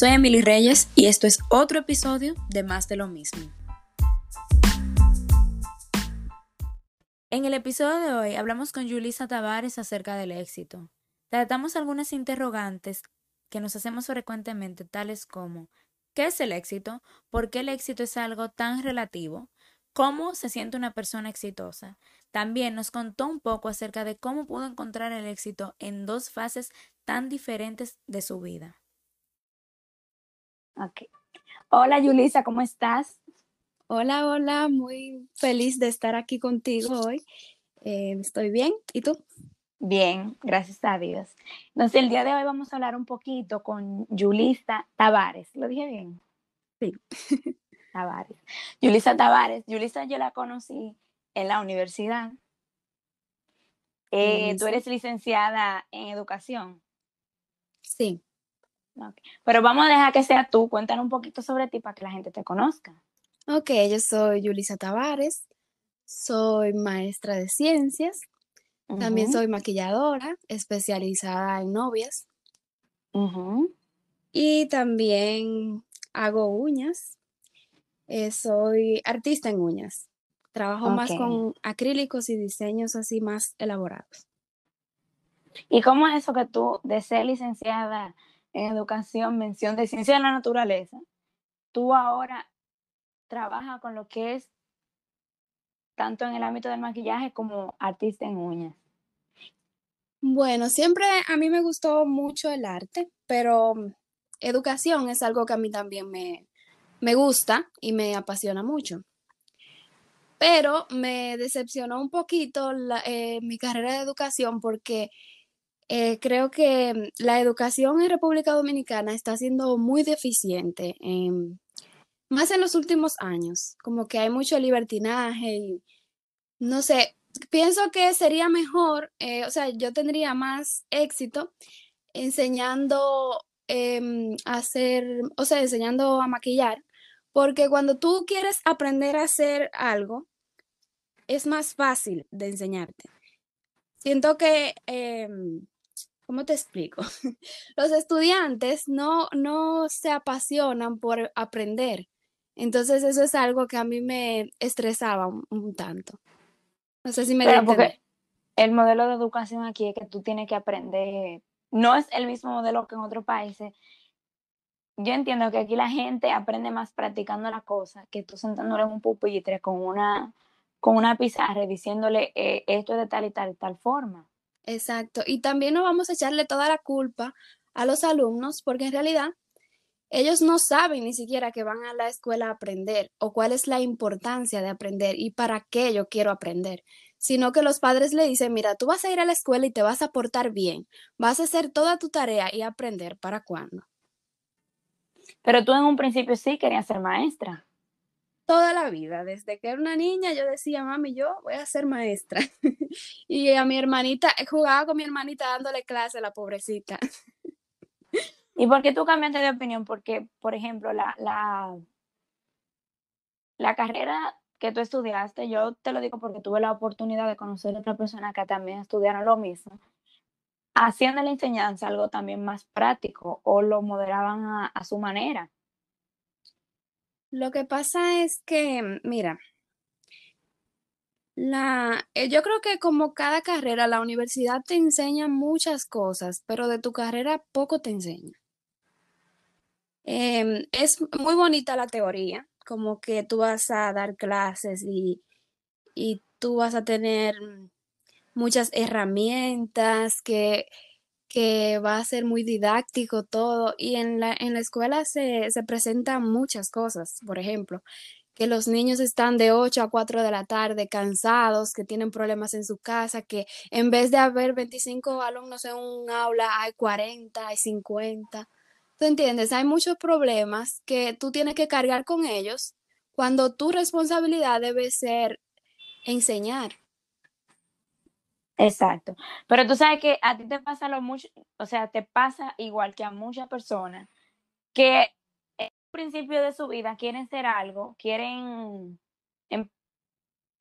Soy Emily Reyes y esto es otro episodio de Más de lo mismo. En el episodio de hoy hablamos con Julissa Tavares acerca del éxito. Tratamos algunas interrogantes que nos hacemos frecuentemente, tales como ¿qué es el éxito? ¿Por qué el éxito es algo tan relativo? ¿Cómo se siente una persona exitosa? También nos contó un poco acerca de cómo pudo encontrar el éxito en dos fases tan diferentes de su vida. Ok. Hola Yulisa, ¿cómo estás? Hola, hola, muy feliz de estar aquí contigo hoy. Eh, estoy bien, ¿y tú? Bien, gracias a Dios. Entonces, el día de hoy vamos a hablar un poquito con Yulisa Tavares. ¿Lo dije bien? Sí. Tavares. Yulisa Tavares. Yulisa yo la conocí en la universidad. Eh, tú eres licenciada en educación. Sí. Pero vamos a dejar que sea tú. Cuéntanos un poquito sobre ti para que la gente te conozca. Ok, yo soy Yulisa Tavares, soy maestra de ciencias, también soy maquilladora especializada en novias y también hago uñas. Eh, soy artista en uñas. Trabajo más con acrílicos y diseños así más elaborados. ¿Y cómo es eso que tú, de ser licenciada en educación, mención de ciencia de la naturaleza, tú ahora trabajas con lo que es tanto en el ámbito del maquillaje como artista en uñas? Bueno, siempre a mí me gustó mucho el arte, pero mm, educación es algo que a mí también me, me gusta y me apasiona mucho. Pero me decepcionó un poquito eh, mi carrera de educación porque eh, creo que la educación en República Dominicana está siendo muy deficiente, más en los últimos años, como que hay mucho libertinaje y no sé, pienso que sería mejor, eh, o sea, yo tendría más éxito enseñando em, a hacer, o sea, enseñando a maquillar, porque cuando tú quieres aprender a hacer algo, es más fácil de enseñarte. Siento que, em, ¿cómo te explico? Los estudiantes no, no se apasionan por aprender. Entonces eso es algo que a mí me estresaba un tanto. No sé si me Pero porque el modelo de educación aquí es que tú tienes que aprender, no es el mismo modelo que en otros países. Yo entiendo que aquí la gente aprende más practicando la cosa que tú sentándole en un pupitre con una, con una pizarra diciéndole eh, esto es de tal y tal y tal forma. Exacto. Y también no vamos a echarle toda la culpa a los alumnos porque en realidad ellos no saben ni siquiera que van a la escuela a aprender o cuál es la importancia de aprender y para qué yo quiero aprender, sino que los padres le dicen, mira, tú vas a ir a la escuela y te vas a portar bien, vas a hacer toda tu tarea y aprender para cuándo. Pero tú en un principio sí querías ser maestra. Toda la vida, desde que era una niña, yo decía, mami, yo voy a ser maestra. y a mi hermanita, jugaba con mi hermanita dándole clase a la pobrecita. ¿Y por qué tú cambiaste de opinión? Porque, por ejemplo, la, la, la carrera que tú estudiaste, yo te lo digo porque tuve la oportunidad de conocer a otra persona que también estudiaron lo mismo, hacían de la enseñanza algo también más práctico o lo moderaban a, su manera. Lo que pasa es que, mira, la, eh, yo creo que como cada carrera, la universidad te enseña muchas cosas, pero de tu carrera poco te enseña. Em, es muy bonita la teoría, como que tú vas a dar clases y, y tú vas a tener muchas herramientas que, que va a ser muy didáctico todo. Y en la, en la escuela se, se presentan muchas cosas, por ejemplo, que los niños están de 8 a 4 de la tarde cansados, que tienen problemas en su casa, que en vez de haber 25 alumnos en un aula, hay 40, hay 50. ¿Tú entiendes? Hay muchos problemas que tú tienes que cargar con ellos cuando tu responsabilidad debe ser enseñar. Exacto. Pero tú sabes que a ti te pasa lo mucho, o sea, te pasa igual que a muchas personas que en el principio de su vida quieren ser algo, quieren em,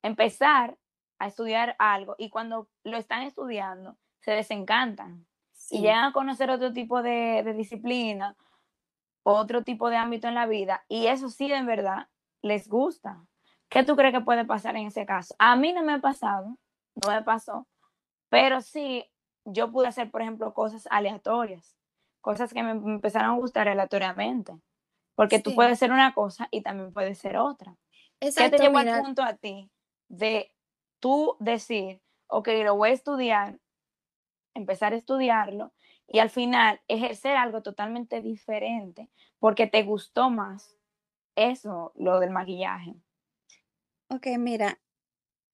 empezar a estudiar algo y cuando lo están estudiando se desencantan y llegan a conocer otro tipo de, disciplina otro tipo de ámbito en la vida y eso sí en verdad les gusta. ¿Qué tú crees que puede pasar en ese caso? A mí no me ha pasado, no me pasó, pero sí yo pude hacer, por ejemplo, cosas aleatorias, cosas que me empezaron a gustar aleatoriamente, porque tú puedes ser una cosa y también puedes ser otra. Exacto, ¿Qué te llevó al punto a ti de tú decir, ok, lo voy a estudiar, empezar a estudiarlo y al final ejercer algo totalmente diferente porque te gustó más eso, lo del maquillaje. Ok, mira,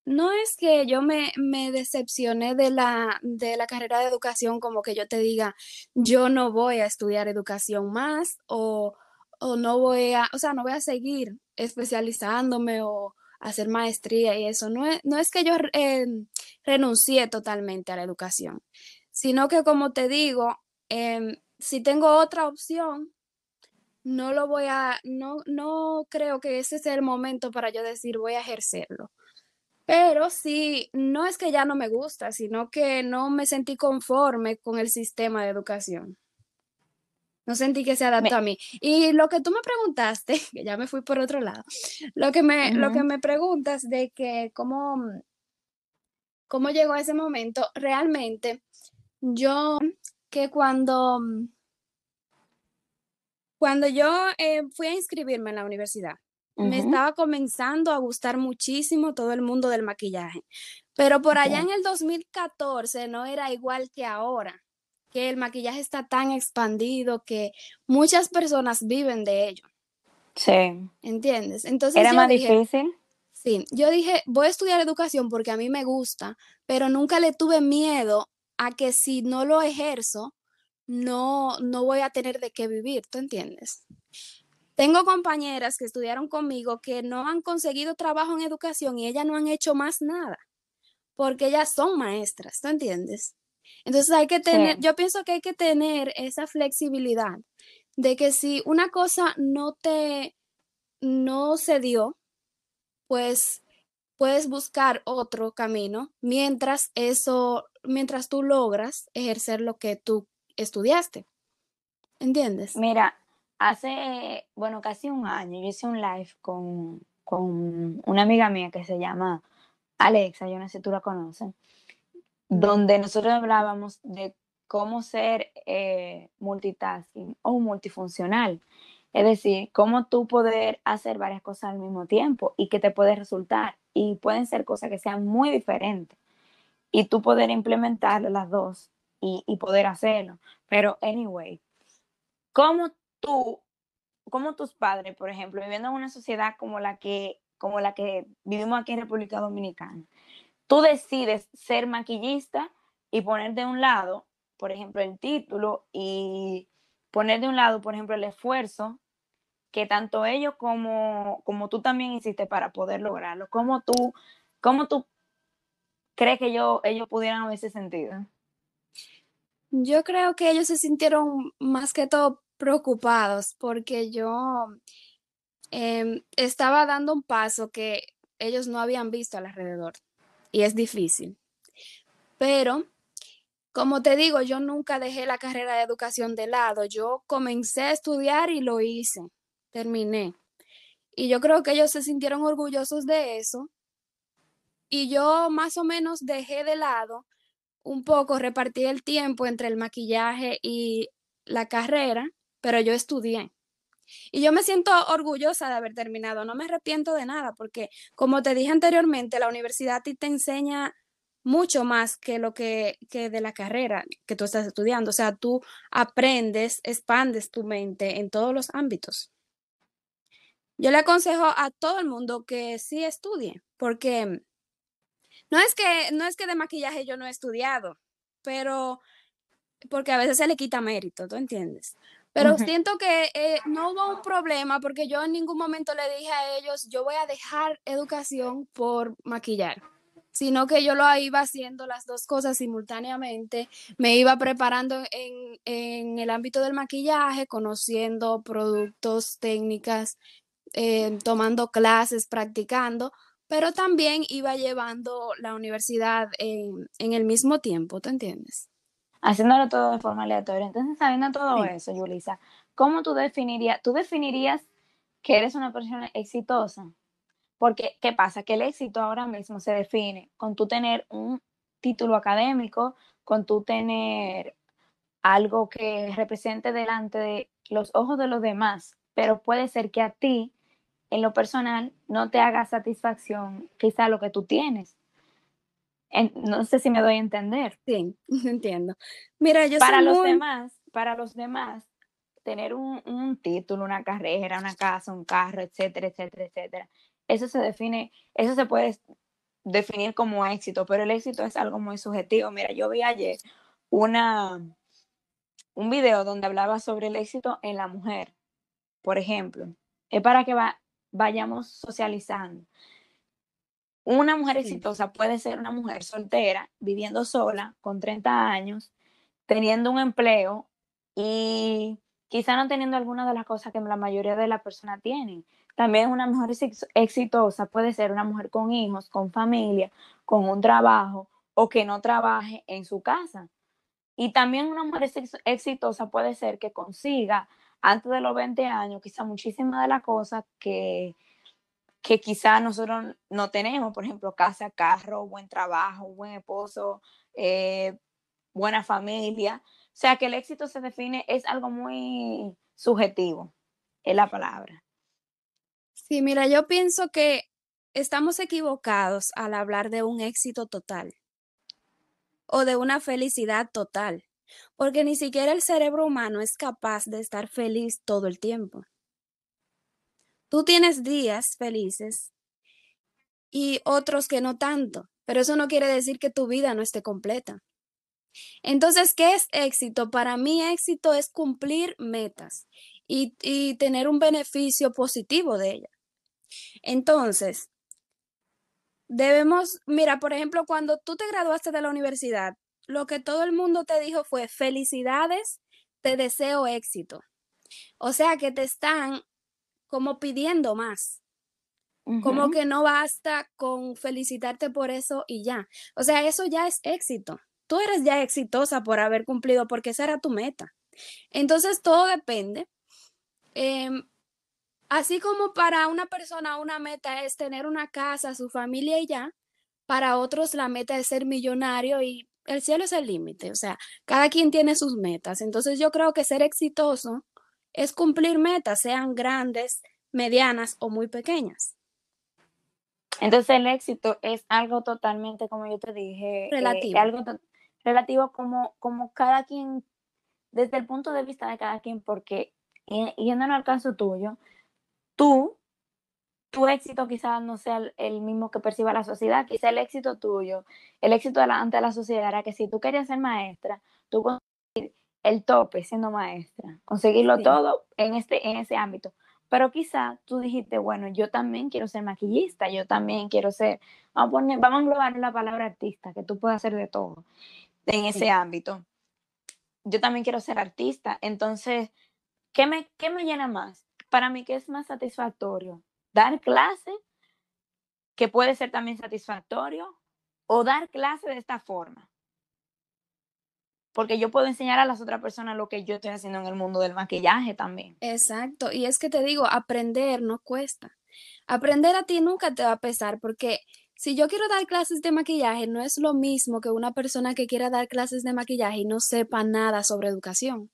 no es que yo me, me decepcioné de la, de la carrera de educación como que yo te diga, yo no voy a estudiar educación más o, o no voy a, o sea, no voy a seguir especializándome o hacer maestría y eso. No es, no es que yo eh, renuncié totalmente a la educación, sino que como te digo, em, si tengo otra opción, no lo voy a, no, no creo que ese sea el momento para yo decir voy a ejercerlo. Pero sí, no es que ya no me gusta, sino que no me sentí conforme con el sistema de educación. No sentí que se adaptó a mí. Y lo que tú me preguntaste, que ya me fui por otro lado, lo que me, lo que me preguntas de que cómo, cómo llegó a ese momento, realmente yo que cuando, cuando yo eh, fui a inscribirme en la universidad, me estaba comenzando a gustar muchísimo todo el mundo del maquillaje, pero por allá en el 2014 no era igual que ahora que el maquillaje está tan expandido que muchas personas viven de ello. Sí. ¿Entiendes? Entonces ¿Era más difícil? Sí, yo dije, voy a estudiar educación porque a mí me gusta, pero nunca le tuve miedo a que si no lo ejerzo, no, no voy a tener de qué vivir, ¿tú entiendes? Tengo compañeras que estudiaron conmigo que no han conseguido trabajo en educación y ellas no han hecho más nada, porque ellas son maestras, ¿tú entiendes? Entonces hay que tener, yo pienso que hay que tener esa flexibilidad de que si una cosa no te, no se dio, pues puedes buscar otro camino mientras eso, mientras tú logras ejercer lo que tú estudiaste. ¿Entiendes? Mira, hace, bueno, casi un año yo hice un live con, con una amiga mía que se llama Alexa, yo no sé si tú la conoces donde nosotros hablábamos de cómo ser eh, multitasking o multifuncional. Es decir, cómo tú poder hacer varias cosas al mismo tiempo y que te puede resultar. Y pueden ser cosas que sean muy diferentes. Y tú poder implementar las dos y, y poder hacerlo. Pero, anyway, ¿cómo tú, como tus padres, por ejemplo, viviendo en una sociedad como la que, como la que vivimos aquí en República Dominicana, tú decides ser maquillista y poner de un lado, por ejemplo, el título y poner de un lado, por ejemplo, el esfuerzo que tanto ellos como, como tú también hiciste para poder lograrlo. ¿Cómo tú, cómo tú crees que yo, ellos pudieran haberse sentido? Yo creo que ellos se sintieron más que todo preocupados porque yo em, estaba dando un paso que ellos no habían visto alrededor y es difícil. Pero, como te digo, yo nunca dejé la carrera de educación de lado. Yo comencé a estudiar y lo hice, terminé. Y yo creo que ellos se sintieron orgullosos de eso. Y yo más o menos dejé de lado un poco, repartí el tiempo entre el maquillaje y la carrera, pero yo estudié. Y yo me siento orgullosa de haber terminado, no me arrepiento de nada, porque como te dije anteriormente, la universidad te enseña mucho más que lo que, que de la carrera que tú estás estudiando. O sea, tú aprendes, expandes tu mente en todos los ámbitos. Yo le aconsejo a todo el mundo que sí estudie, porque no es que, no es que de maquillaje yo no he estudiado, pero porque a veces se le quita mérito, ¿tú entiendes? Pero siento que eh, no hubo un problema porque yo en ningún momento le dije a ellos, yo voy a dejar educación por maquillar, sino que yo lo iba haciendo las dos cosas simultáneamente, me iba preparando en, en el ámbito del maquillaje, conociendo productos, técnicas, eh, tomando clases, practicando, pero también iba llevando la universidad en, en el mismo tiempo, ¿te entiendes? Haciéndolo todo de forma aleatoria. Entonces, sabiendo todo eso, Yulisa, ¿cómo tú definirías? ¿Tú definirías que eres una persona exitosa? Porque, ¿qué pasa? Que el éxito ahora mismo se define con tú tener un título académico, con tú tener algo que represente delante de los ojos de los demás, pero puede ser que a ti, en lo personal, no te haga satisfacción quizá lo que tú tienes. No sé si me doy a entender. Sí, entiendo. Mira, yo para los demás, para los demás, tener un, un, título, una carrera, una casa, un carro, etcétera, etcétera, etcétera, eso se define, eso se puede definir como éxito, pero el éxito es algo muy subjetivo. Mira, yo vi ayer una, un video donde hablaba sobre el éxito en la mujer, por ejemplo. Es para que vayamos socializando. Una mujer exitosa puede ser una mujer soltera, viviendo sola, con 30 años, teniendo un empleo y quizá no teniendo alguna de las cosas que la mayoría de las personas tienen. También una mujer exitosa puede ser una mujer con hijos, con familia, con un trabajo o que no trabaje en su casa. Y también una mujer exitosa puede ser que consiga antes de los 20 años quizá muchísimas de las cosas que, que quizá nosotros no tenemos, por ejemplo, casa, carro, buen trabajo, buen esposo, eh, buena familia. O sea que el éxito se define, es algo muy subjetivo, es la palabra. Sí, mira, yo pienso que estamos equivocados al hablar de un éxito total o de una felicidad total, porque ni siquiera el cerebro humano es capaz de estar feliz todo el tiempo. Tú tienes días felices y otros que no tanto, pero eso no quiere decir que tu vida no esté completa. Entonces, ¿qué es éxito? Para mí éxito es cumplir metas y, y tener un beneficio positivo de ellas. Entonces, debemos, mira, por ejemplo, cuando tú te graduaste de la universidad, lo que todo el mundo te dijo fue felicidades, te deseo éxito. O sea que te están como pidiendo más. Como que no basta con felicitarte por eso y ya. O sea, eso ya es éxito. Tú eres ya exitosa por haber cumplido porque esa era tu meta. Entonces todo depende. Em, Así como para una persona una meta es tener una casa, su familia y ya, para otros la meta es ser millonario y el cielo es el límite. O sea, cada quien tiene sus metas. Entonces yo creo que ser exitoso es cumplir metas, sean grandes, medianas o muy pequeñas. Entonces el éxito es algo totalmente, como yo te dije, eh, relativo. algo relativo como, como cada quien, desde el punto de vista de cada quien, porque yéndonos al caso tuyo, tú, tu éxito quizás no sea el, mismo que perciba la sociedad, quizás el éxito tuyo, el éxito de la sociedad era que si tú querías ser maestra, tú conseguir el tope siendo maestra, conseguirlo todo en, este, en ese ámbito. Pero quizá tú dijiste, bueno, yo también quiero ser maquillista, yo también quiero ser, vamos a, poner, vamos a englobar la palabra artista, que tú puedes hacer de todo en ese ámbito. Yo también quiero ser artista, entonces, ¿qué me, qué me llena más? para mí, ¿qué es más satisfactorio? ¿Dar clase, que puede ser también satisfactorio, o dar clase de esta forma? Porque yo puedo enseñar a las otras personas lo que yo estoy haciendo en el mundo del maquillaje también. Exacto, y es que te digo, aprender no cuesta. Aprender a ti nunca te va a pesar porque si yo quiero dar clases de maquillaje, no es lo mismo que una persona que quiera dar clases de maquillaje y no sepa nada sobre educación.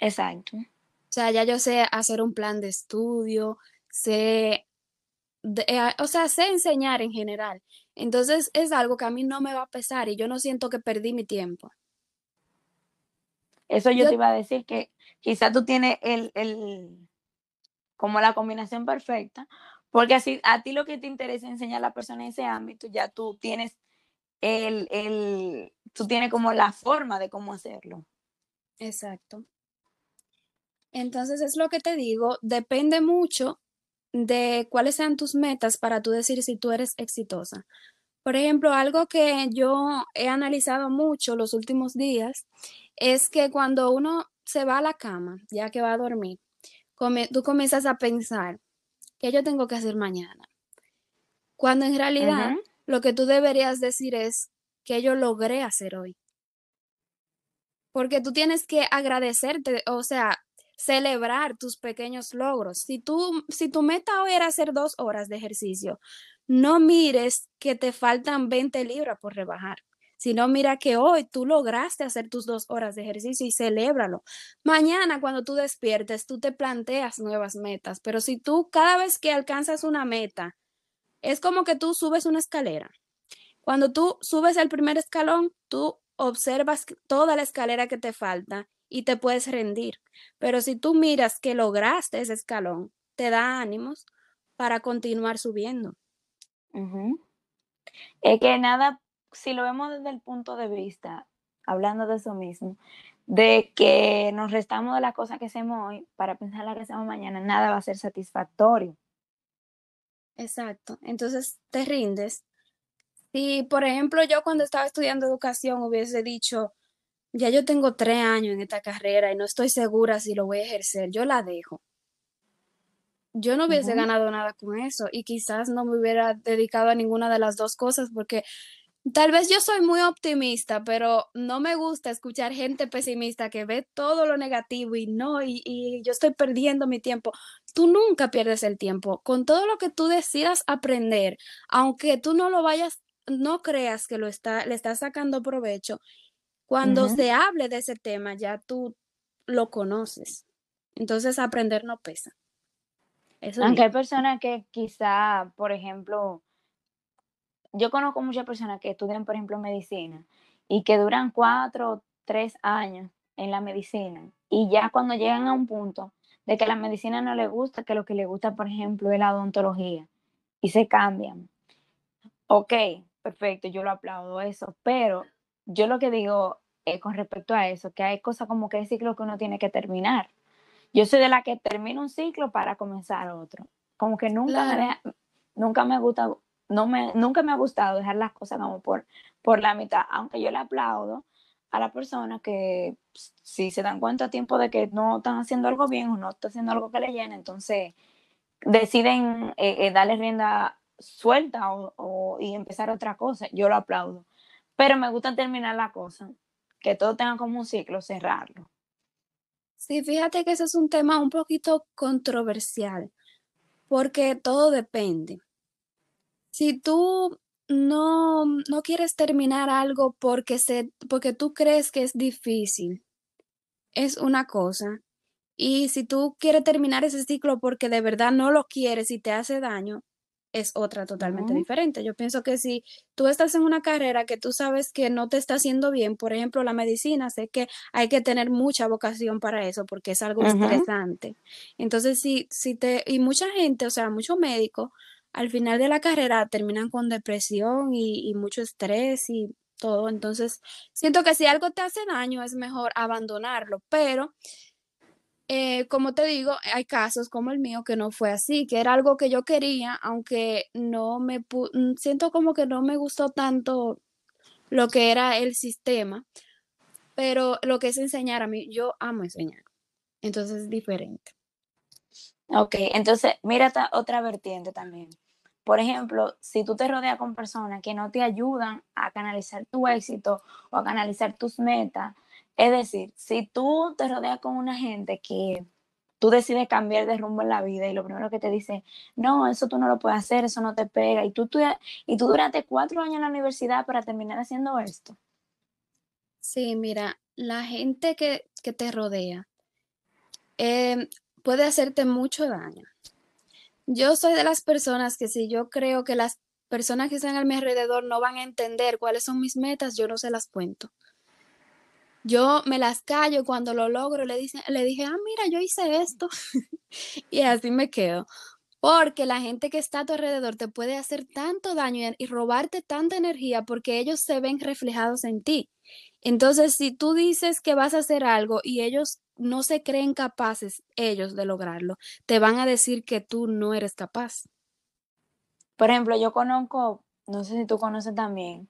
Exacto. O sea, ya yo sé hacer un plan de estudio, sé, eh, o sea, sé enseñar en general. Entonces es algo que a mí no me va a pesar y yo no siento que perdí mi tiempo. Eso yo, te iba a decir que quizás tú tienes el, el, como la combinación perfecta, porque así a ti lo que te interesa enseñar a la persona en ese ámbito, ya tú tienes el, el, tú tienes como la forma de cómo hacerlo. Exacto. Entonces es lo que te digo, depende mucho de cuáles sean tus metas para tú decir si tú eres exitosa. Por ejemplo, algo que yo he analizado mucho los últimos días es que cuando uno se va a la cama, ya que va a dormir, tú comienzas a pensar, ¿qué yo tengo que hacer mañana? Cuando en realidad lo que tú deberías decir es, ¿qué yo logré hacer hoy? Porque tú tienes que agradecerte, o sea, celebrar tus pequeños logros. Si, tú, si tu meta hoy era hacer dos horas de ejercicio, no mires que te faltan 20 libras por rebajar sino mira que hoy tú lograste hacer tus dos horas de ejercicio y celébralo. Mañana cuando tú despiertes, tú te planteas nuevas metas, pero si tú cada vez que alcanzas una meta, es como que tú subes una escalera. Cuando tú subes el primer escalón, tú observas toda la escalera que te falta y te puedes rendir. Pero si tú miras que lograste ese escalón, te da ánimos para continuar subiendo. Es que nada si lo vemos desde el punto de vista, hablando de eso mismo, de que nos restamos de las cosas que hacemos hoy para pensar la que hacemos mañana, nada va a ser satisfactorio. Exacto. Entonces te rindes. Si, por ejemplo, yo cuando estaba estudiando educación hubiese dicho, ya yo tengo tres años en esta carrera y no estoy segura si lo voy a ejercer, yo la dejo. Yo no hubiese ganado nada con eso y quizás no me hubiera dedicado a ninguna de las dos cosas porque Tal vez yo soy muy optimista, pero no me gusta escuchar gente pesimista que ve todo lo negativo y no, y, yo estoy perdiendo mi tiempo. Tú nunca pierdes el tiempo. Con todo lo que tú decidas aprender, aunque tú no lo vayas, no creas que lo está, le estás sacando provecho, cuando se hable de ese tema, ya tú lo conoces. Entonces aprender no pesa. Aunque hay personas que quizá, por ejemplo, yo conozco muchas personas que estudian, por ejemplo, medicina y que duran cuatro o tres años en la medicina y ya cuando llegan a un punto de que la medicina no les gusta, que lo que les gusta, por ejemplo, es la odontología y se cambian. Ok, perfecto, yo lo aplaudo eso, pero yo lo que digo con respecto a eso, que hay cosas como que hay ciclos que uno tiene que terminar. Yo soy de la que termino un ciclo para comenzar otro. Como que nunca, me, nunca me gusta no me, nunca me ha gustado dejar las cosas como por, por la mitad, aunque yo le aplaudo a la persona que pues, si se dan cuenta a tiempo de que no están haciendo algo bien o no están haciendo algo que le llene, entonces deciden eh, eh, darle rienda suelta o, y empezar otra cosa, yo lo aplaudo. Pero me gusta terminar la cosa, que todo tenga como un ciclo, cerrarlo. Sí, fíjate que ese es un tema un poquito controversial, porque todo depende. Si tú no, no quieres terminar algo porque, se, porque tú crees que es difícil, es una cosa. Y si tú quieres terminar ese ciclo porque de verdad no lo quieres y te hace daño, es otra totalmente diferente. Yo pienso que si tú estás en una carrera que tú sabes que no te está haciendo bien, por ejemplo, la medicina, sé que hay que tener mucha vocación para eso porque es algo estresante. Entonces, si, si te, y mucha gente, o sea, muchos médicos al final de la carrera terminan con depresión y, mucho estrés y todo. Entonces, siento que si algo te hace daño es mejor abandonarlo, pero eh, como te digo, hay casos como el mío que no fue así, que era algo que yo quería, aunque no me mm, siento como que no me gustó tanto lo que era el sistema, pero lo que es enseñar a mí, yo amo enseñar, entonces es diferente. Ok, entonces mira otra vertiente también. Por ejemplo, si tú te rodeas con personas que no te ayudan a canalizar tu éxito o a canalizar tus metas, es decir, si tú te rodeas con una gente que tú decides cambiar de rumbo en la vida y lo primero que te dice, no, eso tú no lo puedes hacer, eso no te pega, y tú, y tú duraste cuatro años en la universidad para terminar haciendo esto. Sí, mira, la gente que, te rodea, eh, puede hacerte mucho daño. Yo soy de las personas que si yo creo que las personas que están a mi alrededor no van a entender cuáles son mis metas, yo no se las cuento. Yo me las callo cuando lo logro, le, le dije, ah, mira, yo hice esto. y así me quedo. Porque la gente que está a tu alrededor te puede hacer tanto daño y robarte tanta energía porque ellos se ven reflejados en ti. Entonces, si tú dices que vas a hacer algo y ellos no se creen capaces ellos de lograrlo, te van a decir que tú no eres capaz. Por ejemplo, yo conozco, no sé si tú conoces también,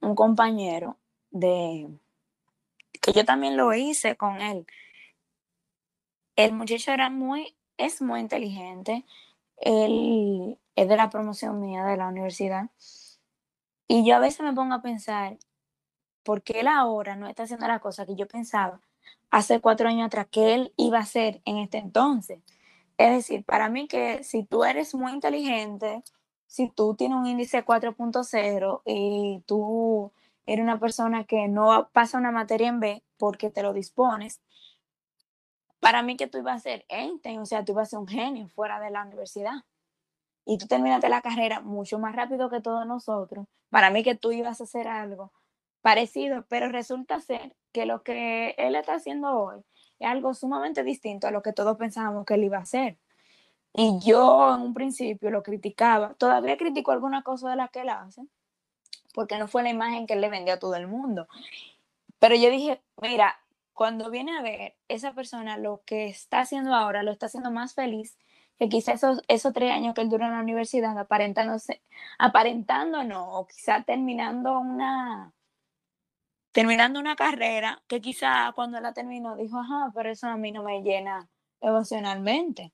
un compañero de que yo también lo hice con él. El muchacho era muy, es muy inteligente. Él es de la promoción mía de la universidad. Y yo a veces me pongo a pensar, ¿por qué él ahora no está haciendo la cosa que yo pensaba hace cuatro años atrás que él iba a ser en este entonces. Es decir, para mí que si tú eres muy inteligente, si tú tienes un índice 4.0 y tú eres una persona que no pasa una materia en B porque te lo dispones, para mí que tú ibas a ser Einstein, o sea, tú ibas a ser un genio fuera de la universidad. Y tú terminaste la carrera mucho más rápido que todos nosotros. Para mí que tú ibas a hacer algo parecido, pero resulta ser que lo que él está haciendo hoy es algo sumamente distinto a lo que todos pensábamos que él iba a hacer. Y yo en un principio lo criticaba, todavía critico alguna cosa de la que él hace, porque no fue la imagen que él le vendió a todo el mundo. Pero yo dije, mira, cuando viene a ver esa persona lo que está haciendo ahora, lo está haciendo más feliz que quizá esos, esos tres años que él duró en la universidad, aparentándose, aparentando no, o quizá terminando una, terminando una carrera que quizá cuando la terminó dijo, ajá, pero eso a mí no me llena emocionalmente.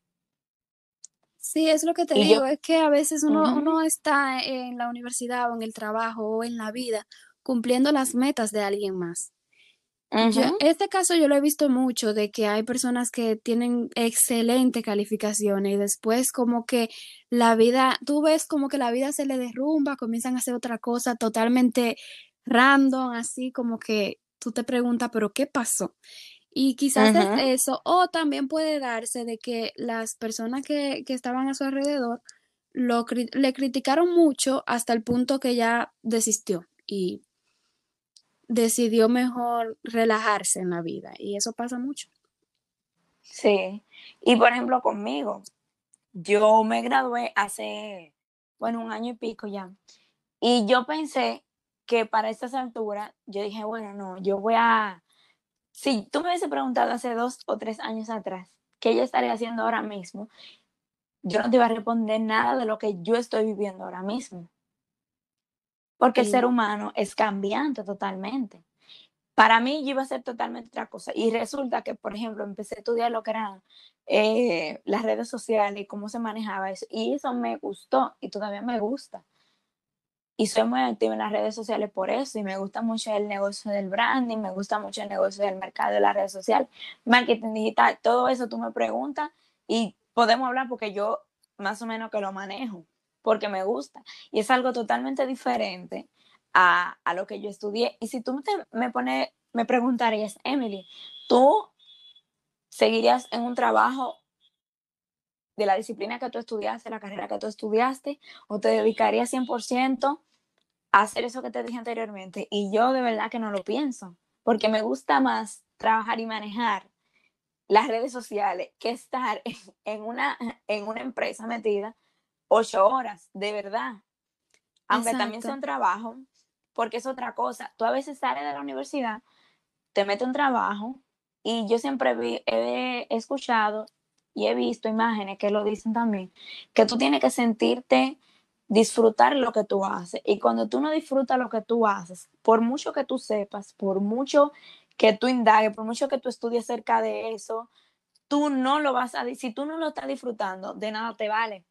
Sí, es lo que te digo, es que a veces uno, uno está en la universidad o en el trabajo o en la vida cumpliendo las metas de alguien más. este caso yo lo he visto mucho de que hay personas que tienen excelente calificaciones y después como que la vida, tú ves como que la vida se le derrumba, comienzan a hacer otra cosa totalmente random, así como que tú te preguntas, pero ¿qué pasó? Y quizás es eso, o también puede darse de que las personas que, estaban a su alrededor lo, le criticaron mucho hasta el punto que ya desistió y decidió mejor relajarse en la vida. Y eso pasa mucho. Sí, y por ejemplo conmigo, yo me gradué hace, bueno, un año y pico ya. Y yo pensé que para estas alturas yo dije, bueno, no, yo voy a, si tú me hubiese preguntado hace dos o tres años atrás, ¿qué yo estaría haciendo ahora mismo? Yo no te iba a responder nada de lo que yo estoy viviendo ahora mismo. Porque el ser humano es cambiante totalmente. Para mí yo iba a ser totalmente otra cosa. Y resulta que, por ejemplo, empecé a estudiar lo que eran eh, las redes sociales y cómo se manejaba eso. Y eso me gustó y todavía me gusta y soy muy activa en las redes sociales por eso y me gusta mucho el negocio del branding, me gusta mucho el negocio del mercado de las redes sociales, marketing digital, todo eso tú me preguntas y podemos hablar porque yo más o menos que lo manejo, porque me gusta y es algo totalmente diferente a, a lo que yo estudié. Y si tú me pones, me preguntarías, Emily, ¿tú seguirías en un trabajo de la disciplina que tú estudiaste, la carrera que tú estudiaste, o te dedicarías 100% a hacer eso que te dije anteriormente. Y yo de verdad que no lo pienso, porque me gusta más trabajar y manejar las redes sociales que estar en, una, en una empresa metida ocho horas, de verdad. Aunque también sea un trabajo, porque es otra cosa. Tú a veces sales de la universidad, te metes un trabajo, y yo siempre he escuchado y he visto imágenes que lo dicen también, que tú tienes que sentirte, disfrutar lo que tú haces. Y cuando tú no disfrutas lo que tú haces, por mucho que tú sepas, por mucho que tú indagues, por mucho que tú estudies acerca de eso, tú no lo vas a, si tú no lo estás disfrutando, de nada te vale.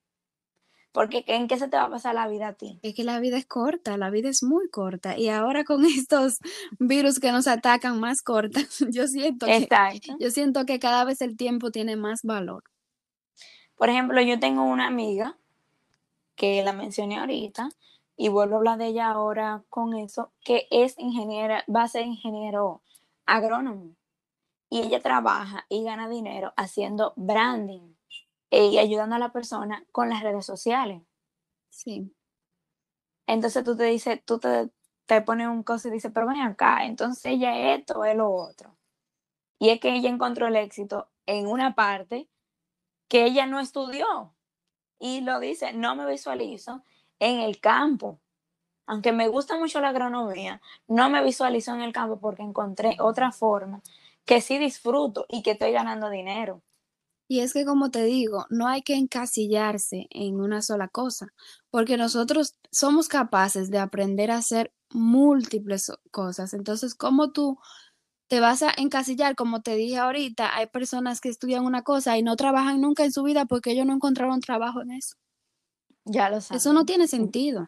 Porque ¿en qué se te va a pasar la vida a ti? Es que la vida es corta, la vida es muy corta. Y ahora con estos virus que nos atacan más cortas, yo siento, que, yo siento que cada vez el tiempo tiene más valor. Por ejemplo, yo tengo una amiga que la mencioné ahorita y vuelvo a hablar de ella ahora con eso, que es ingeniera, va a ser ingeniero agrónomo. Y ella trabaja y gana dinero haciendo branding y ayudando a la persona con las redes sociales. Sí. Entonces tú te dices, tú te, te pones un cosa y dices, pero ven acá, entonces ella es esto, es lo otro. Y es que ella encontró el éxito en una parte que ella no estudió. Y lo dice, no me visualizo en el campo. Aunque me gusta mucho la agronomía, no me visualizo en el campo porque encontré otra forma que sí disfruto y que estoy ganando dinero. Y es que, como te digo, no hay que encasillarse en una sola cosa, porque nosotros somos capaces de aprender a hacer múltiples cosas. Entonces, ¿cómo tú te vas a encasillar? Como te dije ahorita, hay personas que estudian una cosa y no trabajan nunca en su vida porque ellos no encontraron trabajo en eso. Ya lo sabes. Eso no tiene sentido.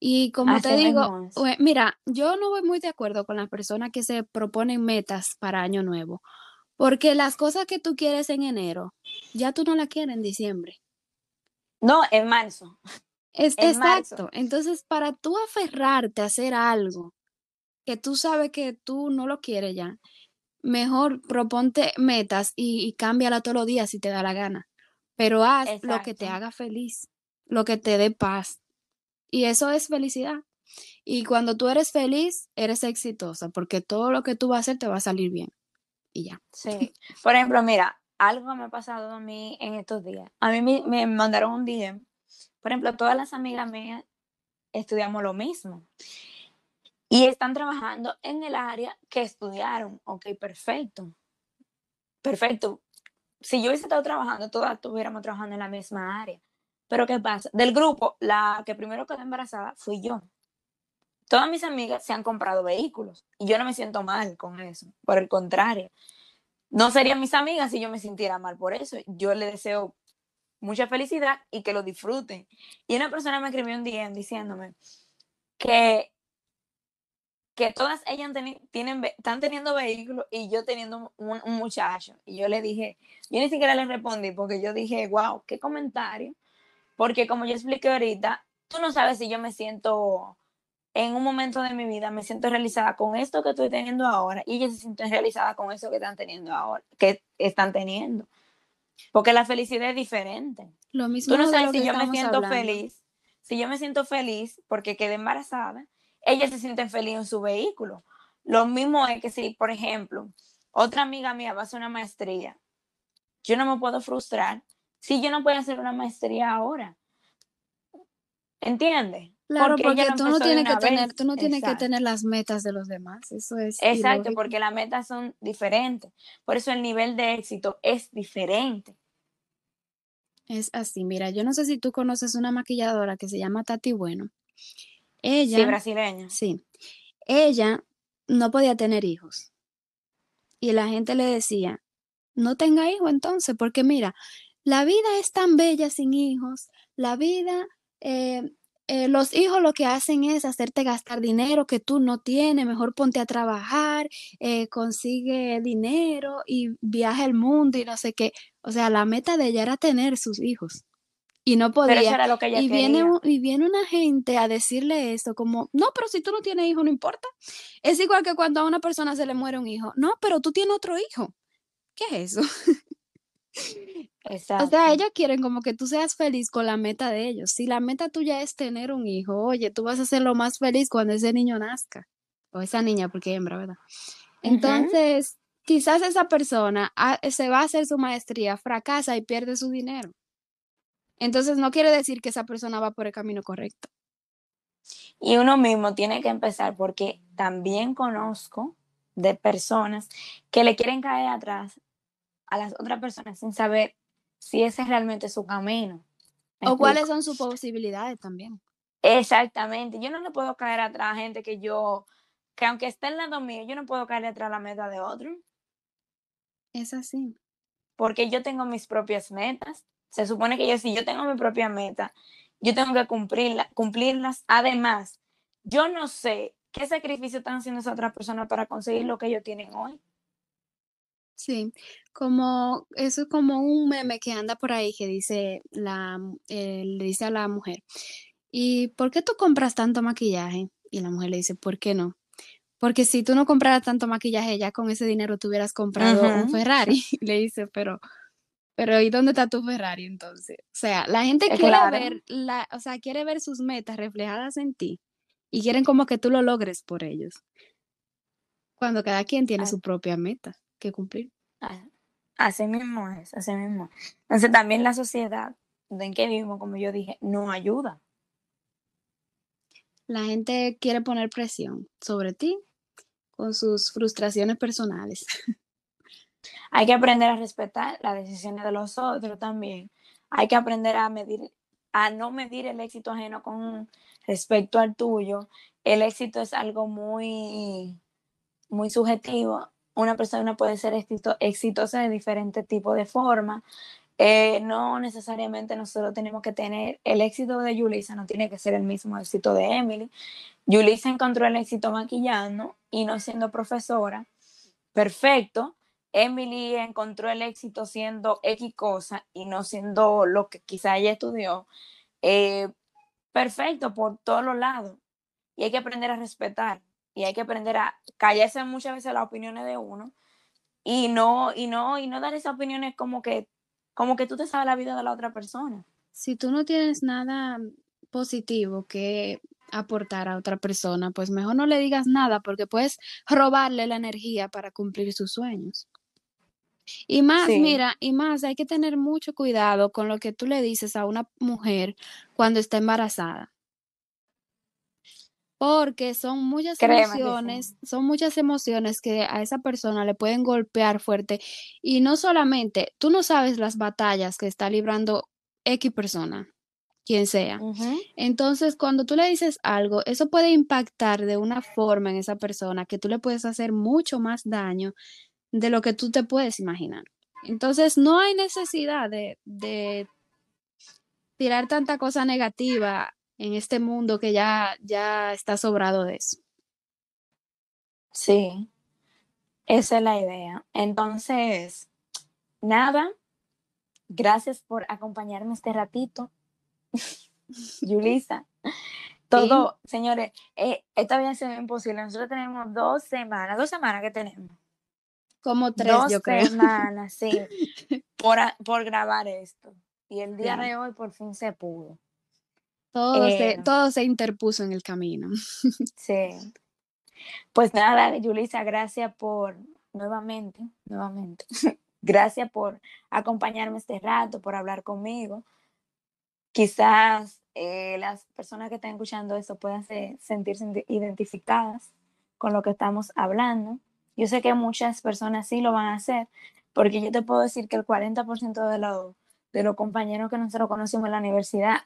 Y como te digo, es. ue- mira, yo no voy muy de acuerdo con las personas que se proponen metas para Año Nuevo, porque las cosas que tú quieres en enero, ya tú no las quieres en diciembre. No, en marzo. Es En marzo. exacto. Entonces, para tú aferrarte a hacer algo que tú sabes que tú no lo quieres ya, mejor proponte metas y, y cámbiala todos los días si te da la gana. Pero haz lo que te haga feliz, lo que te dé paz. Y eso es felicidad. Y cuando tú eres feliz, eres exitosa, porque todo lo que tú vas a hacer te va a salir bien. Y ya. Sí. Por ejemplo, mira, algo me ha pasado a mí en estos días. A mí me, me mandaron un DM. Por ejemplo, todas las amigas mías estudiamos lo mismo. Y están trabajando en el área que estudiaron. Ok, perfecto. Perfecto. Si yo hubiese estado trabajando, todas estuviéramos trabajando en la misma área. Pero ¿qué pasa? Del grupo, la que primero quedó embarazada fui yo. Todas mis amigas se han comprado vehículos y yo no me siento mal con eso. Por el contrario, no serían mis amigas si yo me sintiera mal por eso. Yo le deseo mucha felicidad y que lo disfruten. Y una persona me escribió un DM diciéndome que, que todas ellas tienen, están teniendo vehículos y yo teniendo un, un muchacho. Y yo le dije, yo ni siquiera le respondí porque yo dije, wow, qué comentario. Porque como yo expliqué ahorita, tú no sabes si yo me siento en un momento de mi vida, me siento realizada con esto que estoy teniendo ahora y ellas se sienten realizadas con eso que están teniendo ahora, que están teniendo. Porque la felicidad es diferente. Lo mismo Tú no sabes si yo me siento hablando. feliz, si yo me siento feliz porque quedé embarazada, ellas se sienten felices en su vehículo. Lo mismo es que si, por ejemplo, otra amiga mía va a hacer una maestría, yo no me puedo frustrar si yo no puedo hacer una maestría ahora. ¿Entiendes? Claro, Porque tú no tienes que tener, tú no tienes que tener las metas de los demás. Eso es Exacto, ilógico. porque las metas son diferentes. Por eso el nivel de éxito es diferente. Es así. Mira, yo no sé si tú conoces una maquilladora que se llama Tati Bueno. Sí, Ella, brasileña. sí, ella no podía tener hijos. Y la gente le decía, no tenga hijos entonces, porque mira, la vida es tan bella sin hijos. La vida, eh, eh, los hijos lo que hacen es hacerte gastar dinero que tú no tienes. Mejor ponte a trabajar, eh, consigue dinero y viaja el mundo y no sé qué. O sea, la meta de ella era tener sus hijos. Y no Pero eso podía. era lo que ella Y viene, quería. y viene una gente a decirle eso, como, no, pero si tú no tienes hijo, no importa. Es igual que cuando a una persona se le muere un hijo. No, pero tú tienes otro hijo. ¿Qué es eso? O Exacto. sea, ellos quieren como que tú seas feliz con la meta de ellos. Si la meta tuya es tener un hijo, oye, tú vas a ser lo más feliz cuando ese niño nazca. O esa niña, porque es hembra, ¿verdad? Entonces, quizás esa persona se va a hacer su maestría, fracasa y pierde su dinero. Entonces, no quiere decir que esa persona va por el camino correcto. Y uno mismo tiene que empezar porque también conozco de personas que le quieren caer atrás a las otras personas sin saber si ese es realmente su camino. ¿Me O cuáles son sus posibilidades también. Exactamente. Yo no le puedo caer atrás a gente que yo, que aunque esté en lado mío, yo no puedo caer atrás a la meta de otro. Es así. porque yo tengo mis propias metas. Se supone que yo, si yo tengo mi propia meta, yo tengo que cumplirla, cumplirlas. Además, yo no sé qué sacrificio están haciendo esas otras personas para conseguir lo que ellos tienen hoy. Sí, como eso es como un meme que anda por ahí que dice la, eh, le dice a la mujer, ¿y por qué tú compras tanto maquillaje? Y la mujer le dice, ¿por qué no? Porque si tú no compraras tanto maquillaje, ya con ese dinero tú hubieras comprado un. Ferrari. Le dice, pero, pero ¿y dónde está tu Ferrari entonces? O sea, la gente Eh, quiere claro. ver la, o sea, quiere ver sus metas reflejadas en ti y quieren como que tú lo logres por ellos. Cuando cada quien tiene Ah. su propia meta que cumplir. Ah, Así mismo es, así mismo. Entonces también la sociedad en que vivimos, como yo dije, no ayuda. La gente quiere poner presión sobre ti con sus frustraciones personales. Hay que aprender a respetar las decisiones de los otros también. Hay que aprender a medir, a no medir el éxito ajeno con respecto al tuyo. El éxito es algo muy, muy subjetivo. Una persona puede ser exito- exitosa de diferentes tipos de formas. eh, no necesariamente nosotros tenemos que tener el éxito de Yulisa, no tiene que ser el mismo éxito de Emily. Yulisa encontró el éxito maquillando y no siendo profesora. Perfecto. Emily encontró el éxito siendo X cosa y no siendo lo que quizá ella estudió. Eh, perfecto por todos los lados. Y hay que aprender a respetar y hay que aprender a callarse muchas veces las opiniones de uno y no y no y no dar esas opiniones como que como que tú te sabes la vida de la otra persona. Si tú no tienes nada positivo que aportar a otra persona, pues mejor no le digas nada porque puedes robarle la energía para cumplir sus sueños. Y más, mira, y más, hay que tener mucho cuidado con lo que tú le dices a una mujer cuando está embarazada. Porque son muchas emociones, son muchas emociones que a esa persona le pueden golpear fuerte. Y no solamente, tú no sabes las batallas que está librando X persona, quien sea. Entonces, cuando tú le dices algo, eso puede impactar de una forma en esa persona que tú le puedes hacer mucho más daño de lo que tú te puedes imaginar. Entonces, no hay necesidad de, de tirar tanta cosa negativa en este mundo que ya, ya está sobrado de eso. Sí, esa es la idea. Entonces, nada, gracias por acompañarme este ratito. Yulisa, todo, señores, eh, esta vida sido imposible. Nosotros tenemos dos semanas, dos semanas que tenemos como tres, yo creo. semanas, sí, por, por grabar esto. Y el día de hoy por fin se pudo. Todo, se, eh, todo se interpuso en el camino. Sí. Pues nada, Yulisa, gracias por, nuevamente, nuevamente, gracias por acompañarme este rato, por hablar conmigo. Quizás eh, las personas que están escuchando esto puedan sentirse identificadas con lo que estamos hablando. Yo sé que muchas personas sí lo van a hacer, porque yo te puedo decir que el 40% de, los de los compañeros que nosotros conocimos en la universidad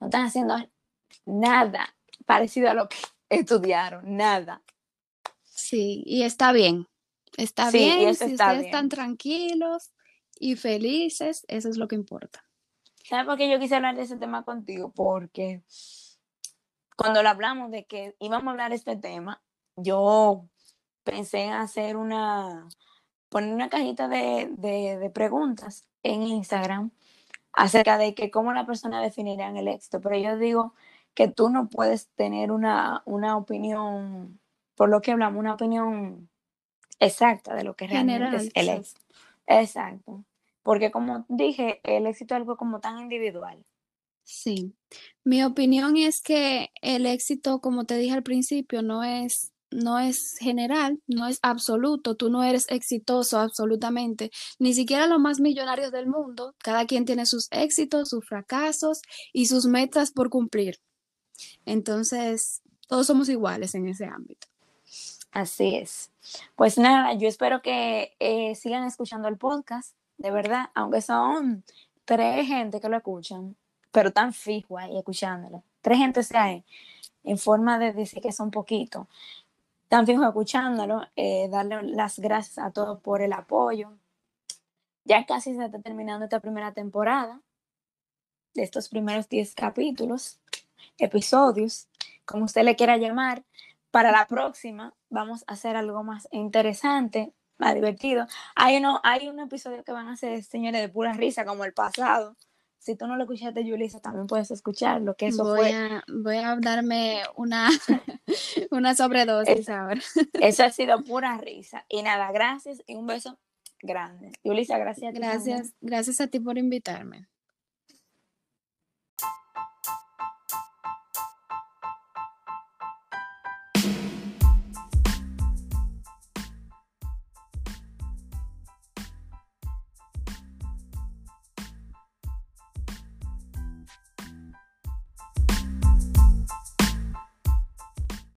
no están haciendo nada parecido a lo que estudiaron, nada. Sí, y está bien. Está bien, si ustedes están tranquilos y felices, eso es lo que importa. ¿Sabes por qué yo quise hablar de ese tema contigo? Porque cuando lo hablamos de que íbamos a hablar de este tema, yo pensé en hacer una, poner una cajita de, preguntas en Instagram acerca de que cómo la persona definiría el éxito. Pero yo digo que tú no puedes tener una, una opinión, por lo que hablamos, una opinión exacta de lo que realmente es el éxito. Exacto. Porque como dije, el éxito es algo como tan individual. Sí. Mi opinión es que el éxito, como te dije al principio, no es no es general, no es absoluto, tú no eres exitoso absolutamente, ni siquiera los más millonarios del mundo, cada quien tiene sus éxitos, sus fracasos y sus metas por cumplir. Entonces, todos somos iguales en ese ámbito. Así es. Pues nada, yo espero que eh, sigan escuchando el podcast, de verdad, aunque son tres gente que lo escuchan, pero tan fijo ahí escuchándolo. Tres gente se hay en forma de decir que son poquitos tan fijo escuchándolo, eh, darle las gracias a todos por el apoyo. Ya casi se está terminando esta primera temporada de estos primeros 10 capítulos, episodios, como usted le quiera llamar. Para la próxima vamos a hacer algo más interesante, más divertido. Hay, uno, hay un episodio que van a ser, señores, de pura risa, como el pasado, si tú no lo escuchaste, Julissa, también puedes escucharlo, que eso voy fue... A, voy a darme una, una sobredosis ahora. Eso ha sido pura risa. Y nada, gracias y un beso grande. Julissa, gracias a ti. Gracias, gracias a ti por invitarme.